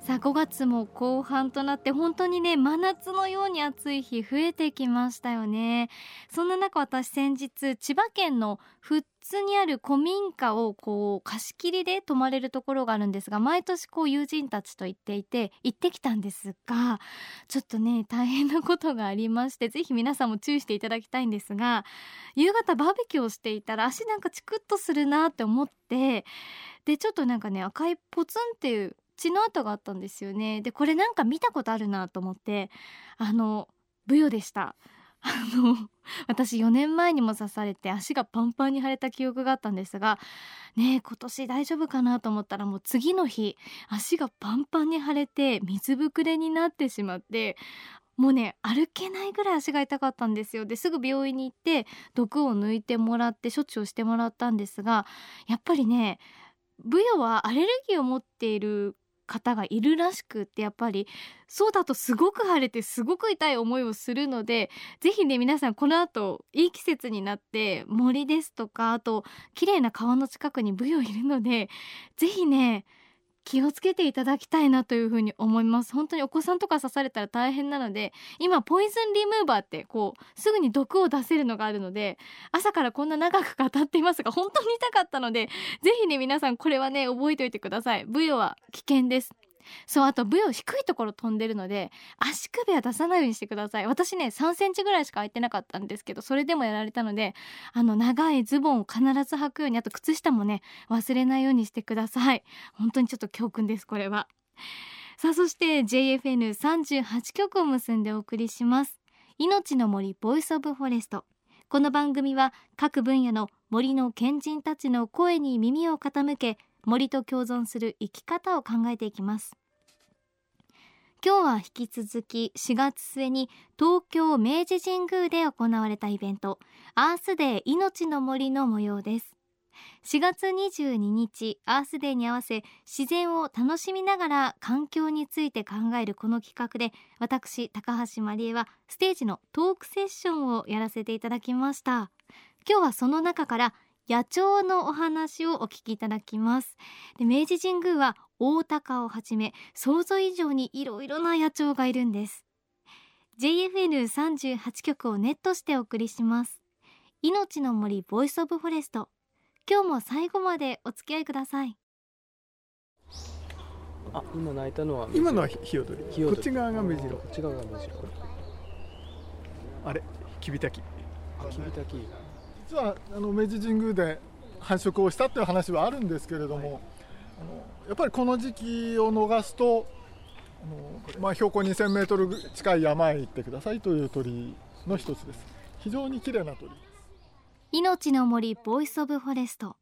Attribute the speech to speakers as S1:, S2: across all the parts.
S1: さあ5月も後半となって本当にね真夏のように暑い日増えてきましたよね。そんな中私先日千葉県の富津にある古民家をこう貸し切りで泊まれるところがあるんですが毎年こう友人たちと行っていて行ってきたんですがちょっとね大変なことがありましてぜひ皆さんも注意していただきたいんですが夕方バーベキューをしていたら足なんかチクッとするなって思ってでちょっとなんかね赤いポツンっていう血の跡があったんですよね。でこれなんか見たことあるなと思ってあのブヨでした。あの私4年前にも刺されて足がパンパンに腫れた記憶があったんですがねえ今年大丈夫かなと思ったらもう次の日足がパンパンに腫れて水ぶくれになってしまってもうね歩けないぐらい足が痛かったんですよ。ですぐ病院に行って毒を抜いてもらって処置をしてもらったんですがやっぱりねブヨはアレルギーを持っている方がいるらしくってやっぱりそうだとすごく晴れてすごく痛い思いをするので是非ね皆さんこの後いい季節になって森ですとかあと綺麗な川の近くにブヨいるので是非ね気をつけていただきたいなというふうに思います。本当にお子さんとか刺されたら大変なので今ポイズンリムーバーってこうすぐに毒を出せるのがあるので朝からこんな長く語っていますが本当に痛かったのでぜひね皆さんこれはね覚えておいてください。ブヨは危険です。そうあとブヨ低いところ飛んでるので足首は出さないようにしてください。私ね3センチぐらいしか空いてなかったんですけどそれでもやられたのであの長いズボンを必ず履くようにあと靴下もね忘れないようにしてください。本当にちょっと教訓ですこれは。さあそして JFN38 局を結んでお送りします。いのちの森 Voice of Forest この番組は各分野の森の賢人たちの声に耳を傾け森と共存する生き方を考えていきます。今日は引き続き4月末に東京明治神宮で行われたイベントアースデー命の森の模様です。4月22日アースデーに合わせ自然を楽しみながら環境について考えるこの企画で私高橋真理恵はステージのトークセッションをやらせていただきました。今日はその中から野鳥のお話をお聞きいただきます。で明治神宮はオオタカをはじめ想像以上にいろいろな野鳥がいるんです。JFN38 局をネットしてお送りします。いのちの森 Voice of Forest 今日も最後までお付き合いください。
S2: あ、今鳴いたのは
S3: 今のはヒヨドリ
S2: ヒヨドリ
S3: こっち側がメジロ
S2: こっち側がメジロ
S3: あれ？キビタキ。
S2: あキビタキ
S3: 実はあの明治神宮で繁殖をしたという話はあるんですけれども、あのやっぱりこの時期を逃すとあの、まあ、標高2000メートル近い山へ行ってくださいという鳥の一つです。非常に綺麗な鳥。です
S1: 命の森ボイスオブフォレスト。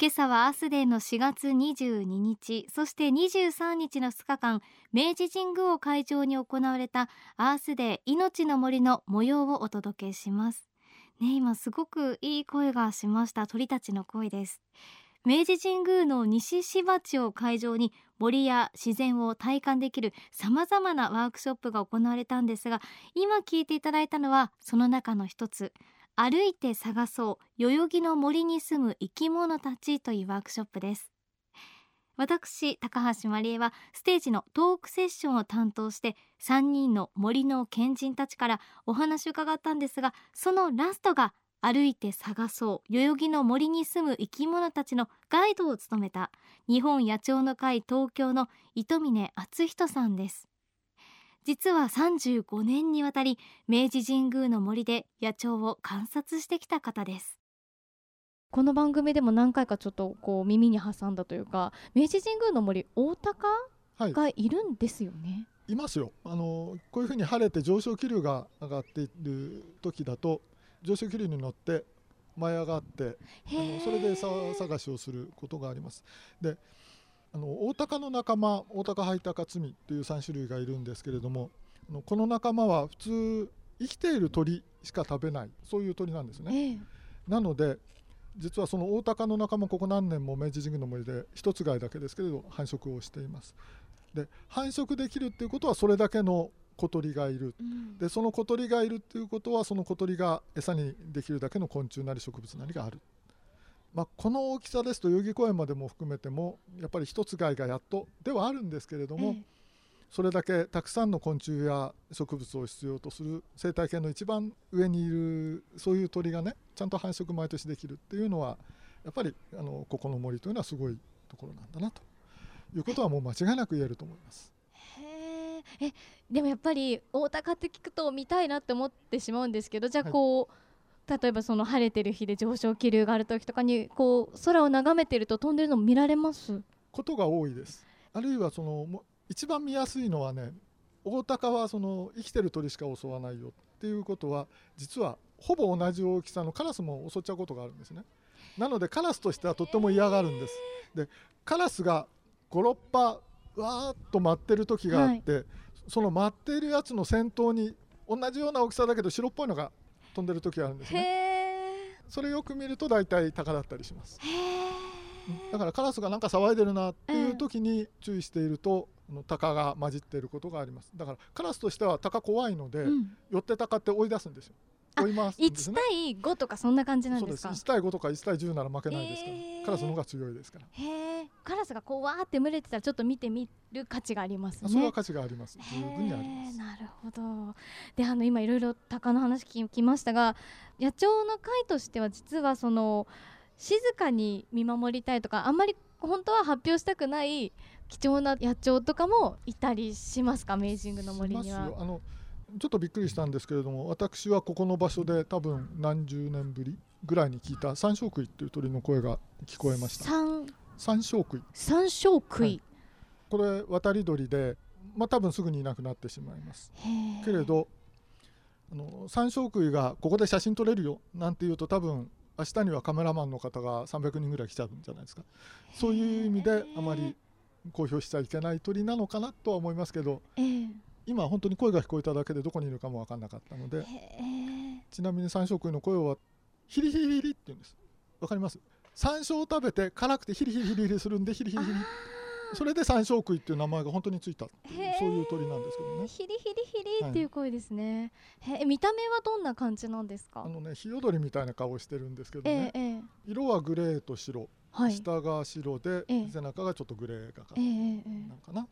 S1: 今朝はアースデーの4月22日そして23日の2日間明治神宮を会場に行われたアースデー命の森の模様をお届けしますね今すごくいい声がしました。鳥たちの声です。明治神宮の西芝地を会場に森や自然を体感できる様々なワークショップが行われたんですが今聞いていただいたのはその中の一つ。歩いて探そう。代々木の森に住む生き物たちというワークショップです。私高橋真理恵はステージのトークセッションを担当して3人の森の賢人たちからお話を伺ったんですがそのラストが歩いて探そう代々木の森に住む生き物たちのガイドを務めた日本野鳥の会東京の糸峰敦人さんです。実は35年にわたり明治神宮の森で野鳥を観察してきた方です。この番組でも何回かちょっとこう耳に挟んだというか明治神宮の森大鷹
S3: はい。
S1: がいるんですよね、
S3: いますよ。あのこういうふうに晴れて上昇気流が上がっている時だと上昇気流に乗って舞い上がってあのそれで餌探しをすることがあります。であのオオタカの仲間オオタカハイタカツミという3種類がいるんですけれどもあのこの仲間は普通生きている鳥しか食べないそういう鳥なんですね。
S1: ええ。
S3: なので実はそのオオタカの仲間ここ何年も明治神宮の森で一つ貝だけですけれど繁殖をしています。で繁殖できるっていうことはそれだけの小鳥がいる。
S1: うん。
S3: でその小鳥がいるっていうことはその小鳥が餌にできるだけの昆虫なり植物なりがある、まあ、この大きさですと代々木公園までも含めてもやっぱり一つ貝がやっとではあるんですけれども、
S1: え
S3: それだけたくさんの昆虫や植物を必要とする生態系の一番上にいるそういう鳥がねちゃんと繁殖毎年できるっていうのはやっぱりあのここの森というのはすごいところなんだなということはもう間違いなく言えると思います。
S1: へーえでもやっぱり大高って聞くと見たいなって思ってしまうんですけどじゃあ
S3: はい
S1: こう、例えばその晴れてる日で上昇気流がある時とかにこう空を眺めてると飛んでるのも見られます？
S3: ことが多いです。あるいはそのも一番見やすいのはね大鷹はその生きてる鳥しか襲わないよっていうことは実はほぼ同じ大きさのカラスも襲っちゃうことがあるんですね。なのでカラスとしてはとっても嫌がるんです。でカラスが56羽わーっと待ってる時があって、その待っているやつの先頭に同じような大きさだけど白っぽいのが飛んでる時があるんです
S1: へ
S3: ね。
S1: え
S3: それよく見ると大体鷹だったりします。だからカラスがなんか騒いでるなっていう時に注意していると、あの鷹が混じっていることがあります。だからカラスとしては鷹怖いので、
S1: うん、
S3: 寄って鷹って追い出すんですよ。
S1: あ
S3: 追い回すんです
S1: 1
S3: ね。
S1: 対5とかそんな感じなん
S3: そうです
S1: か
S3: ？1対5とか1対10なら負けないですから、
S1: へー。
S3: カラスの方が強いですから、
S1: へえカラスがこうわーって群れてたらちょっと見てみる価値がありますね。
S3: それは価値があります。十分にあります。
S1: なるほど。であの今いろいろ鷹の話聞きましたが野鳥の会としては実はその静かに見守りたいとかあんまり本当は発表したくない貴重な野鳥とかもいたりしますか？メイジングの森に
S3: し
S1: は
S3: ますよ。あのちょっとびっくりしたんですけれども私はここの場所で多分何十年ぶりぐらいに聞いた三鐘杭っていう鳥の声が聞こえました。
S1: 三
S3: 三鐘杭
S1: 三小杭、
S3: はい。これ渡り鳥でまあ多分すぐにいなくなってしまいます。けれどあの三鐘杭がここで写真撮れるよなんて言うと多分明日にはカメラマンの方が300人ぐらい来ちゃうんじゃないですか。そういう意味であまり公表しちゃいけない鳥なのかなとは思いますけど
S1: えー
S3: 今本当に声が聞こえただけでどこにいるかも分かんなかったので
S1: へー
S3: ちなみに三鐘杭の声はヒリヒリヒリって言うんです。わかります？山椒を食べて辛くてヒリヒリヒリヒリするんでヒリヒリヒリ。それで三鐘杭っていう名前が本当についたそういう鳥なんですけどね。
S1: ヒリヒリヒリっていう声ですね、へー見た目はどんな感じなんですか？
S3: あのねヒヨドリみたいな顔してるんですけど
S1: え
S3: ね
S1: ー、え。ー
S3: 色はグレーと白
S1: はい。
S3: 下が白で、
S1: ええ。
S3: 背中がちょっとグレーがかなんかな、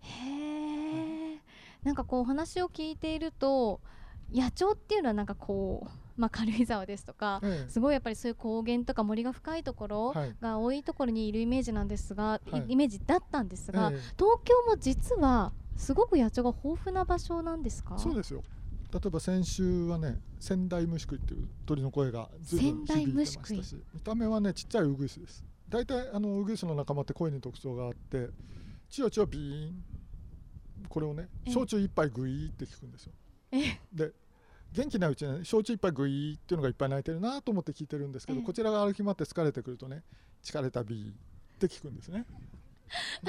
S1: へえ、なんかこうお話を聞いていると野鳥っていうのはなんかこう、まあ、軽井沢ですとか
S3: ええ。
S1: すごいやっぱりそういう高原とか森が深いところ
S3: はい。
S1: が多いところにいるイメージなんですが、い
S3: はい。
S1: イメージだったんですが、
S3: ええ。
S1: 東京も実はすごく野鳥が豊富な場所なんですか？
S3: そうですよ例えば先週はね仙台虫食いっていう鳥の声がずいぶん響いてましたし見た目はねちっちゃいウグイスです。大体あのウグイスの仲間って声に特徴があってチヨチヨビーンこれをね
S1: ええ。
S3: 焼酎一杯グイーって聞くんですよ。
S1: え
S3: で元気なうちにね焼酎一杯グイーっていうのがいっぱい鳴いてるなと思って聞いてるんですけど、
S1: ええ。
S3: こちらが歩き回って疲れてくるとね疲れたビーって聞くんですね、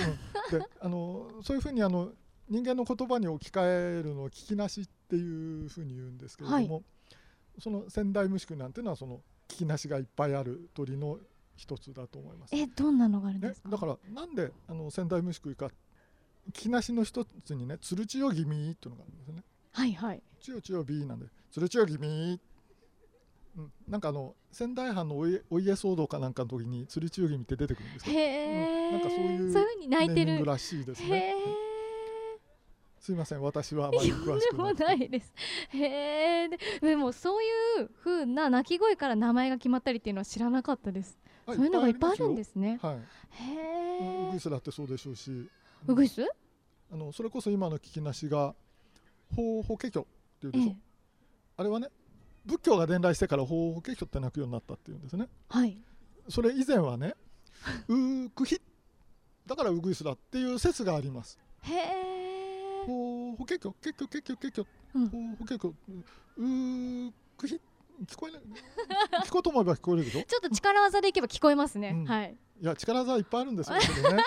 S3: うん、であのそういうふうにあの人間の言葉に置き換えるのを聞きなしっていうふうに言うんですけれども、
S1: はい
S3: その仙台虫食いなんていうのはその聞きなしがいっぱいある鳥の一つだと思います。
S1: えどんなのがあるん
S3: ね
S1: ですか、
S3: だからなんであの仙台虫食いか聞きなしの一つにね「つるちよ気味」っていうのがあるんですよね。
S1: はいはい
S3: ちよちよ B なんで「つるちよ気味」うん、なんかあの仙台藩のお家お家騒動かなんかの時に「つるちよ気味」って出てくるんです
S1: へ
S3: よ。
S1: え、
S3: うんなんかそういう
S1: そういう風に泣いてる
S3: らしいです
S1: へ
S3: ね。
S1: え
S3: すいません私はあまり詳しく
S1: でも
S3: なくて
S1: ないです。へえ。ででもそういう風な鳴き声から名前が決まったりっていうのは知らなかったです。
S3: あ
S1: そういうのがいっぱいあるんですすね。
S3: よはい、
S1: へえ
S3: ウグイ。スだってそうでしょうし
S1: ウグイス？
S3: あのそれこそ今の聞きなしが「法法華経」っていうでしょ、
S1: ええ。
S3: あれはね仏教が伝来してから法法華経って鳴くようになったっていうんですね
S1: はい。
S3: それ以前はね「うーくひ」だからウグイスだっていう説があります
S1: へえ。
S3: 法法華経華経華経華経
S1: うん
S3: 法法華経うくひ聞こえない聞こうと思えば聞こえるでしょ
S1: ちょっと力技でいけば聞こえますね。
S3: うん
S1: はい。
S3: いや力技いっぱいあるんですよけどね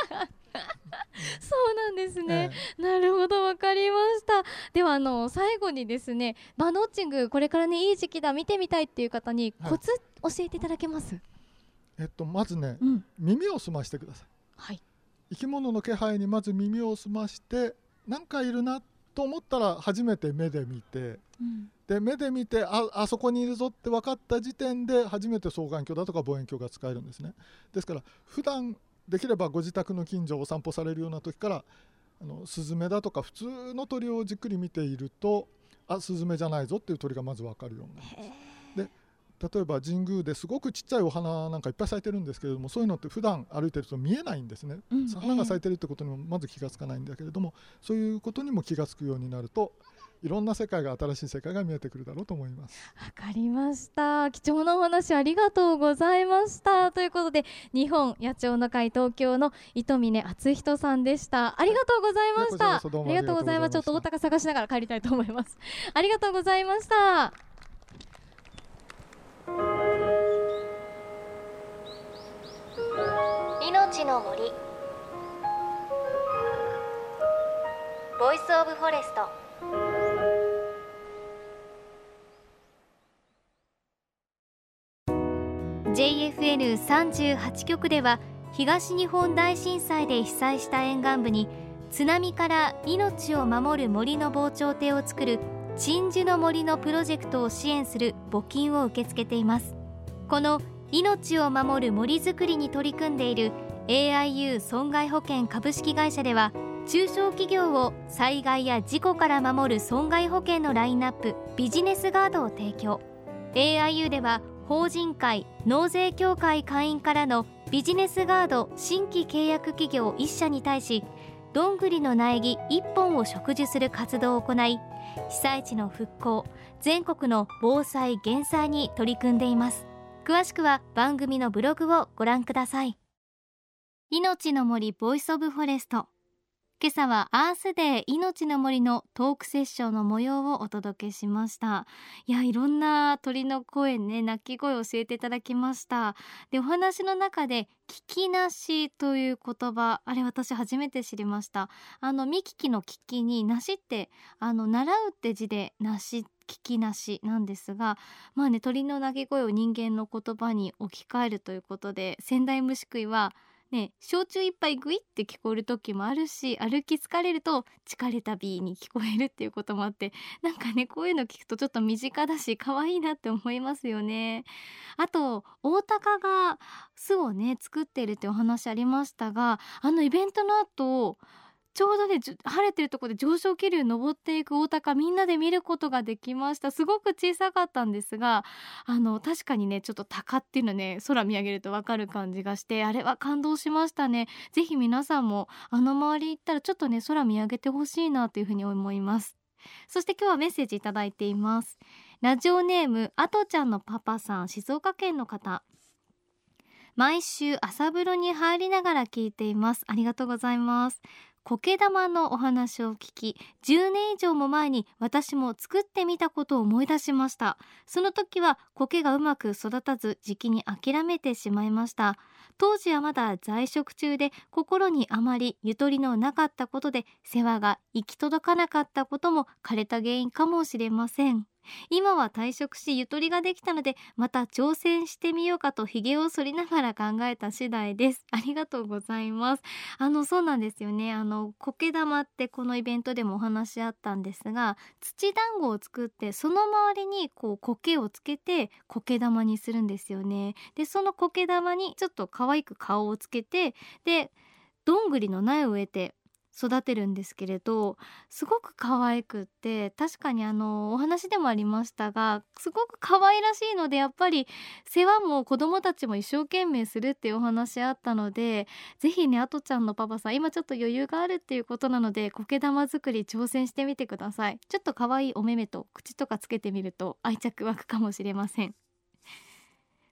S1: そうなんですね。
S3: え
S1: なるほどわかりました。ではあの最後にですね、バードウォッチングこれからねいい時期だ見てみたいっていう方に
S3: はい
S1: コツ教えていただけます？
S3: ええっとまずね
S1: うん。
S3: 耳を澄ましてください
S1: はい。
S3: 生き物の気配にまず耳を澄まして何かいるなと思ったら初めて目で見て
S1: うん。
S3: で目で見てああそこにいるぞって分かった時点で初めて双眼鏡だとか望遠鏡が使えるんですね。ですから普段できればご自宅の近所をお散歩されるような時からあのスズメだとか普通の鳥をじっくり見ているとあスズメじゃないぞっていう鳥がまず分かるようになります例えば神宮ですごくちっちゃいお花なんかいっぱい咲いてるんですけれどもそういうのって普段歩いてると見えないんですね、
S1: うん
S3: 花が咲いてるってことにもまず気がつかないんだけれどもそういうことにも気がつくようになるといろんな世界が新しい世界が見えてくるだろうと思います。
S1: わかりました。貴重なお話ありがとうございました。ということで日本野鳥の会東京の糸峰敦人さんでした。ありがとうございました。ありがとうございます。ちょっと大
S3: あ
S1: 高探しながら帰りたいと思います。ありがとうございました命の森。ボイスオブフォレスト。JFN38 局では東日本大震災で被災した沿岸部に津波から命を守る森の防潮堤を作る鎮守の森のプロジェクトを支援する募金を受け付けています。この命を守る森づくりに取り組んでいる AIU 損害保険株式会社では中小企業を災害や事故から守る損害保険のラインナップビジネスガードを提供。AIU では法人会納税協会会員からのビジネスガード新規契約企業1社に対しどんぐりの苗木1本を植樹する活動を行い被災地の復興全国の防災減災に取り組んでいます。詳しくは番組のブログをご覧ください。命の森ボイスオブフォレスト。今朝はアースデー命の森のトークセッションの模様をお届けしました。いやいろんな鳥の声ね鳴き声を教えていただきました。でお話の中で聞きなしという言葉あれ私初めて知りました。あの見聞きの聞きになしってあの習うって字でなし聞きなしなんですがまあね鳥の鳴き声を人間の言葉に置き換えるということで仙台虫食いはね焼酎一杯グイって聞こえる時もあるし歩き疲れると疲れたビーに聞こえるっていうこともあってなんかねこういうの聞くとちょっと身近だし可愛いなって思いますよね。あと大高が巣をね作ってるってお話ありましたがあのイベントの後ちょうどね晴れてるところで上昇気流登っていく大高みんなで見ることができました。すごく小さかったんですがあの確かにねちょっと高っていうのね空見上げるとわかる感じがしてあれは感動しましたね。ぜひ皆さんもあの周り行ったらちょっとね空見上げてほしいなというふうに思います。そして今日はメッセージいただいています。ラジオネームあとちゃんのパパさん静岡県の方。毎週朝風呂に入りながら聞いています。ありがとうございます。苔玉のお話を聞き10年以上も前に私も作ってみたことを思い出しました。その時は苔がうまく育たず時期に諦めてしまいました。当時はまだ在職中で心にあまりゆとりのなかったことで世話が行き届かなかったことも枯れた原因かもしれません。今は退職しゆとりができたのでまた挑戦してみようかと髭を剃りながら考えた次第です。ありがとうございます。あのそうなんですよね。あの苔玉ってこのイベントでもお話あったんですが土団子を作ってその周りにこう苔をつけて苔玉にするんですよね。でその苔玉にちょっと可愛く顔をつけてでどんぐりの苗を植えて育てるんですけれどすごく可愛くって確かにあのお話でもありましたがすごく可愛らしいのでやっぱり世話も子供たちも一生懸命するっていうお話あったのでぜひねあとちゃんのパパさん今ちょっと余裕があるっていうことなので苔玉作り挑戦してみてください。ちょっと可愛いお目目と口とかつけてみると愛着湧くかもしれません。